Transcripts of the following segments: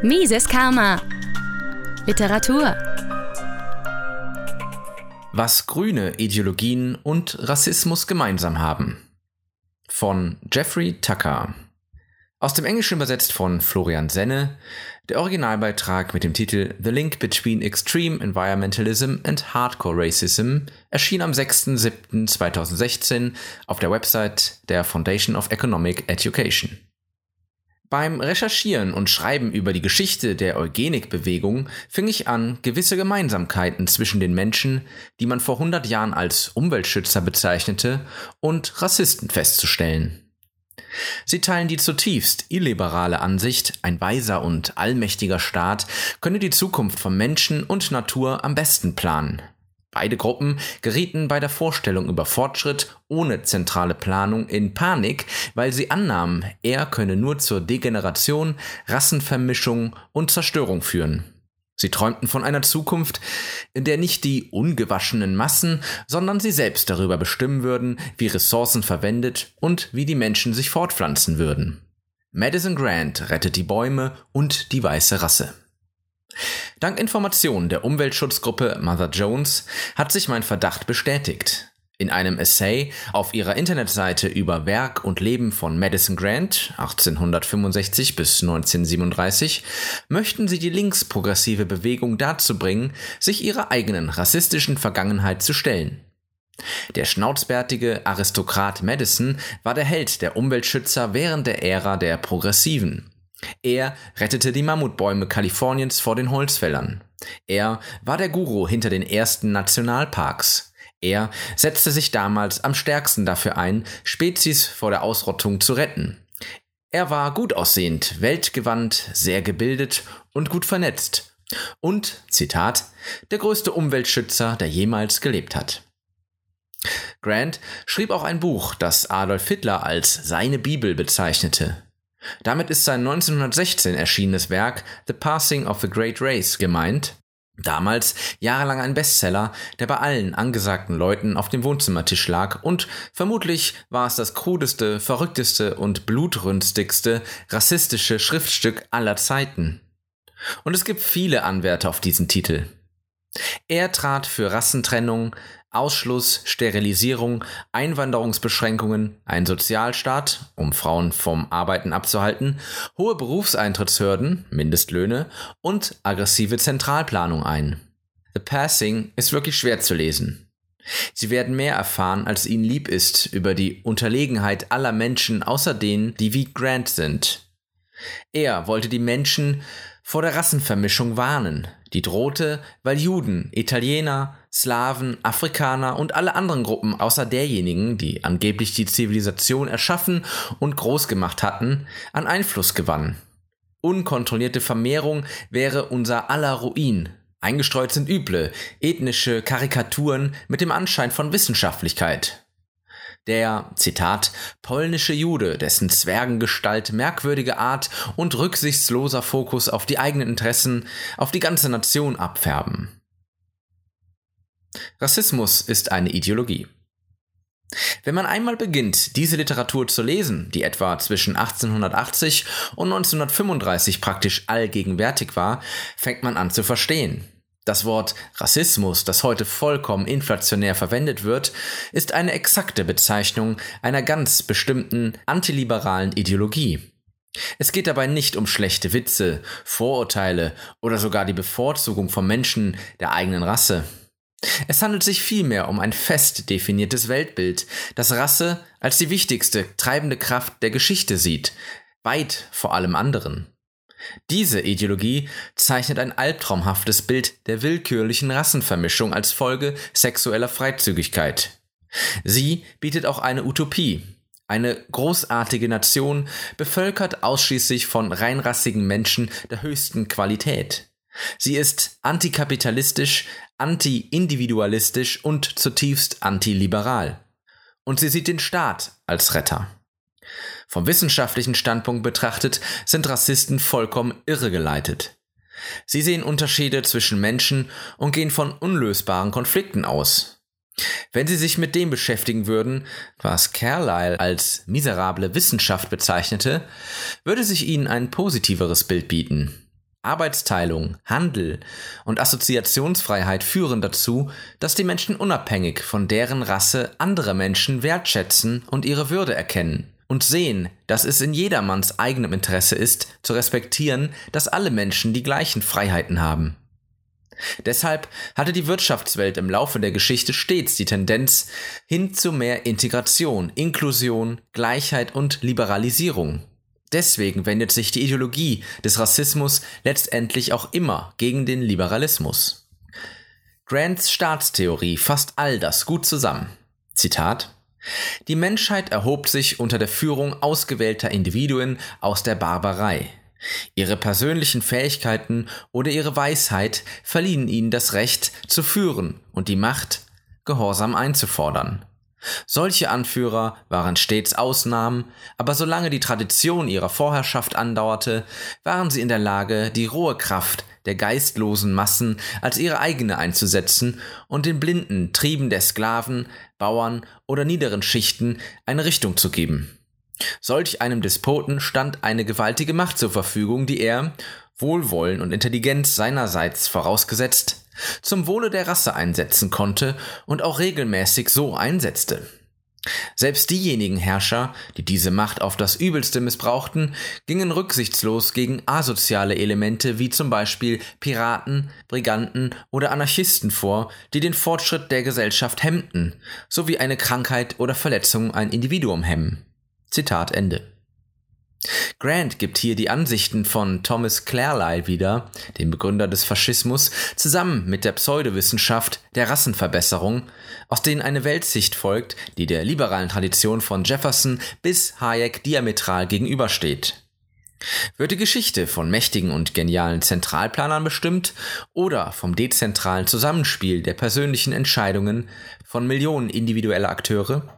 Mises Karma. Literatur. Was grüne Ideologien und Rassismus gemeinsam haben. Von Jeffrey Tucker. Aus dem Englischen übersetzt von Florian Senne. Der Originalbeitrag mit dem Titel The Link Between Extreme Environmentalism and Hardcore Racism erschien am 6.7.2016 auf der Website der Foundation of Economic Education. Beim Recherchieren und Schreiben über die Geschichte der Eugenikbewegung fing ich an, gewisse Gemeinsamkeiten zwischen den Menschen, die man vor 100 Jahren als Umweltschützer bezeichnete, und Rassisten festzustellen. Sie teilen die zutiefst illiberale Ansicht, ein weiser und allmächtiger Staat könne die Zukunft von Menschen und Natur am besten planen. Beide Gruppen gerieten bei der Vorstellung über Fortschritt ohne zentrale Planung in Panik, weil sie annahmen, er könne nur zur Degeneration, Rassenvermischung und Zerstörung führen. Sie träumten von einer Zukunft, in der nicht die ungewaschenen Massen, sondern sie selbst darüber bestimmen würden, wie Ressourcen verwendet und wie die Menschen sich fortpflanzen würden. Madison Grant rettet die Bäume und die weiße Rasse. Dank Informationen der Umweltschutzgruppe Mother Jones hat sich mein Verdacht bestätigt. In einem Essay auf ihrer Internetseite über Werk und Leben von Madison Grant 1865 bis 1937 möchten sie die linksprogressive Bewegung dazu bringen, sich ihrer eigenen rassistischen Vergangenheit zu stellen. Der schnauzbärtige Aristokrat Madison war der Held der Umweltschützer während der Ära der Progressiven. Er rettete die Mammutbäume Kaliforniens vor den Holzfällern. Er war der Guru hinter den ersten Nationalparks. Er setzte sich damals am stärksten dafür ein, Spezies vor der Ausrottung zu retten. Er war gut aussehend, weltgewandt, sehr gebildet und gut vernetzt. Und, Zitat, der größte Umweltschützer, der jemals gelebt hat. Grant schrieb auch ein Buch, das Adolf Hitler als seine Bibel bezeichnete. Damit ist sein 1916 erschienenes Werk The Passing of the Great Race gemeint, damals jahrelang ein Bestseller, der bei allen angesagten Leuten auf dem Wohnzimmertisch lag und vermutlich war es das krudeste, verrückteste und blutrünstigste rassistische Schriftstück aller Zeiten. Und es gibt viele Anwärter auf diesen Titel. Er trat für Rassentrennung, Ausschluss, Sterilisierung, Einwanderungsbeschränkungen, ein Sozialstaat, um Frauen vom Arbeiten abzuhalten, hohe Berufseintrittshürden, Mindestlöhne und aggressive Zentralplanung ein. The Passing ist wirklich schwer zu lesen. Sie werden mehr erfahren, als ihnen lieb ist, über die Unterlegenheit aller Menschen außer denen, die wie Grant sind. Er wollte die Menschen vor der Rassenvermischung warnen, die drohte, weil Juden, Italiener, Slawen, Afrikaner und alle anderen Gruppen außer derjenigen, die angeblich die Zivilisation erschaffen und groß gemacht hatten, an Einfluss gewannen. Unkontrollierte Vermehrung wäre unser aller Ruin. Eingestreut sind üble, ethnische Karikaturen mit dem Anschein von Wissenschaftlichkeit. Der, Zitat, polnische Jude, dessen Zwergengestalt, merkwürdige Art und rücksichtsloser Fokus auf die eigenen Interessen, auf die ganze Nation abfärben. Rassismus ist eine Ideologie. Wenn man einmal beginnt, diese Literatur zu lesen, die etwa zwischen 1880 und 1935 praktisch allgegenwärtig war, fängt man an zu verstehen. Das Wort Rassismus, das heute vollkommen inflationär verwendet wird, ist eine exakte Bezeichnung einer ganz bestimmten antiliberalen Ideologie. Es geht dabei nicht um schlechte Witze, Vorurteile oder sogar die Bevorzugung von Menschen der eigenen Rasse. Es handelt sich vielmehr um ein fest definiertes Weltbild, das Rasse als die wichtigste treibende Kraft der Geschichte sieht, weit vor allem anderen. Diese Ideologie zeichnet ein albtraumhaftes Bild der willkürlichen Rassenvermischung als Folge sexueller Freizügigkeit. Sie bietet auch eine Utopie, eine großartige Nation, bevölkert ausschließlich von reinrassigen Menschen der höchsten Qualität. Sie ist antikapitalistisch, anti-individualistisch und zutiefst antiliberal. Und sie sieht den Staat als Retter. Vom wissenschaftlichen Standpunkt betrachtet sind Rassisten vollkommen irregeleitet. Sie sehen Unterschiede zwischen Menschen und gehen von unlösbaren Konflikten aus. Wenn sie sich mit dem beschäftigen würden, was Carlyle als miserable Wissenschaft bezeichnete, würde sich ihnen ein positiveres Bild bieten. Arbeitsteilung, Handel und Assoziationsfreiheit führen dazu, dass die Menschen unabhängig von deren Rasse andere Menschen wertschätzen und ihre Würde erkennen und sehen, dass es in jedermanns eigenem Interesse ist, zu respektieren, dass alle Menschen die gleichen Freiheiten haben. Deshalb hatte die Wirtschaftswelt im Laufe der Geschichte stets die Tendenz hin zu mehr Integration, Inklusion, Gleichheit und Liberalisierung. Deswegen wendet sich die Ideologie des Rassismus letztendlich auch immer gegen den Liberalismus. Grants Staatstheorie fasst all das gut zusammen. Zitat Die Menschheit erhob sich unter der Führung ausgewählter Individuen aus der Barbarei. Ihre persönlichen Fähigkeiten oder ihre Weisheit verliehen ihnen das Recht zu führen und die Macht, Gehorsam einzufordern. Solche Anführer waren stets Ausnahmen, aber solange die Tradition ihrer Vorherrschaft andauerte, waren sie in der Lage, die rohe Kraft der geistlosen Massen als ihre eigene einzusetzen und den blinden Trieben der Sklaven, Bauern oder niederen Schichten eine Richtung zu geben. Solch einem Despoten stand eine gewaltige Macht zur Verfügung, die er, Wohlwollen und Intelligenz seinerseits vorausgesetzt, zum Wohle der Rasse einsetzen konnte und auch regelmäßig so einsetzte. Selbst diejenigen Herrscher, die diese Macht auf das Übelste missbrauchten, gingen rücksichtslos gegen asoziale Elemente wie zum Beispiel Piraten, Briganten oder Anarchisten vor, die den Fortschritt der Gesellschaft hemmten, sowie eine Krankheit oder Verletzung ein Individuum hemmen. Zitat Ende. Grant gibt hier die Ansichten von Thomas Carlyle wieder, dem Begründer des Faschismus, zusammen mit der Pseudowissenschaft der Rassenverbesserung, aus denen eine Weltsicht folgt, die der liberalen Tradition von Jefferson bis Hayek diametral gegenübersteht. Wird die Geschichte von mächtigen und genialen Zentralplanern bestimmt oder vom dezentralen Zusammenspiel der persönlichen Entscheidungen von Millionen individueller Akteure?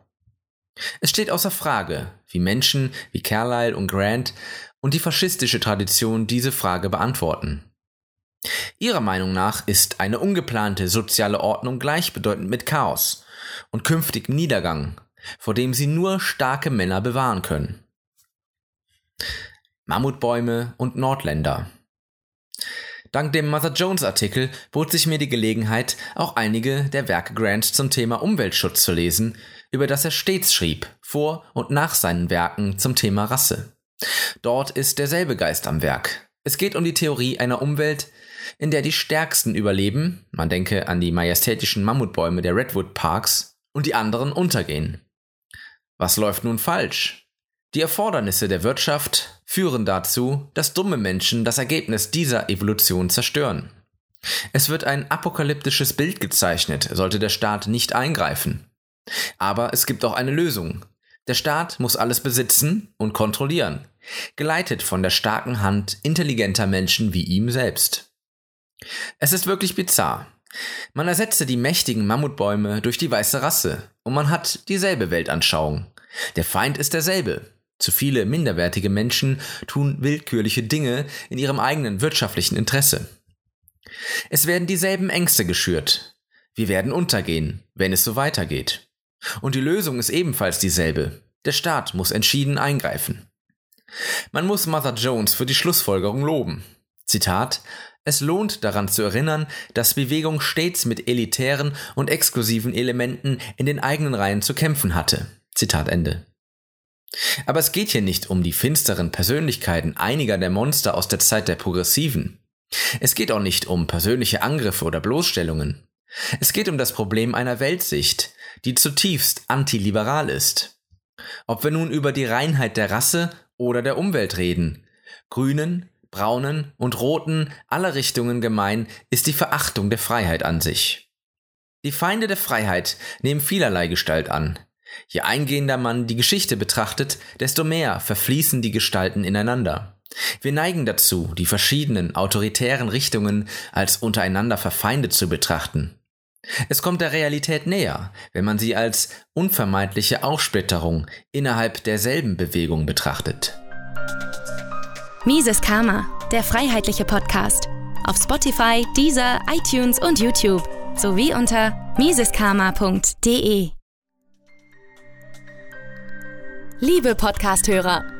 Es steht außer Frage, wie Menschen wie Carlyle und Grant und die faschistische Tradition diese Frage beantworten. Ihrer Meinung nach ist eine ungeplante soziale Ordnung gleichbedeutend mit Chaos und künftig Niedergang, vor dem sie nur starke Männer bewahren können. Mammutbäume und Nordländer. Dank dem Mother Jones Artikel bot sich mir die Gelegenheit, auch einige der Werke Grants zum Thema Umweltschutz zu lesen, über das er stets schrieb, vor und nach seinen Werken zum Thema Rasse. Dort ist derselbe Geist am Werk. Es geht um die Theorie einer Umwelt, in der die Stärksten überleben, man denke an die majestätischen Mammutbäume der Redwood Parks, und die anderen untergehen. Was läuft nun falsch? Die Erfordernisse der Wirtschaft führen dazu, dass dumme Menschen das Ergebnis dieser Evolution zerstören. Es wird ein apokalyptisches Bild gezeichnet, sollte der Staat nicht eingreifen. Aber es gibt auch eine Lösung. Der Staat muss alles besitzen und kontrollieren, geleitet von der starken Hand intelligenter Menschen wie ihm selbst. Es ist wirklich bizarr. Man ersetze die mächtigen Mammutbäume durch die weiße Rasse und man hat dieselbe Weltanschauung. Der Feind ist derselbe. Zu viele minderwertige Menschen tun willkürliche Dinge in ihrem eigenen wirtschaftlichen Interesse. Es werden dieselben Ängste geschürt. Wir werden untergehen, wenn es so weitergeht. Und die Lösung ist ebenfalls dieselbe. Der Staat muss entschieden eingreifen. Man muss Mother Jones für die Schlussfolgerung loben. Zitat es lohnt daran zu erinnern, dass Bewegung stets mit elitären und exklusiven Elementen in den eigenen Reihen zu kämpfen hatte. Zitat Ende. Aber es geht hier nicht um die finsteren Persönlichkeiten einiger der Monster aus der Zeit der Progressiven. Es geht auch nicht um persönliche Angriffe oder Bloßstellungen. Es geht um das Problem einer Weltsicht, die zutiefst antiliberal ist. Ob wir nun über die Reinheit der Rasse oder der Umwelt reden, Grünen, Braunen und Roten aller Richtungen gemein ist die Verachtung der Freiheit an sich. Die Feinde der Freiheit nehmen vielerlei Gestalt an. Je eingehender man die Geschichte betrachtet, desto mehr verfließen die Gestalten ineinander. Wir neigen dazu, die verschiedenen autoritären Richtungen als untereinander verfeindet zu betrachten. Es kommt der Realität näher, wenn man sie als unvermeidliche Aufsplitterung innerhalb derselben Bewegung betrachtet. Mises Karma, der freiheitliche Podcast. Auf Spotify, Deezer, iTunes und YouTube sowie unter miseskarma.de. Liebe Podcasthörer!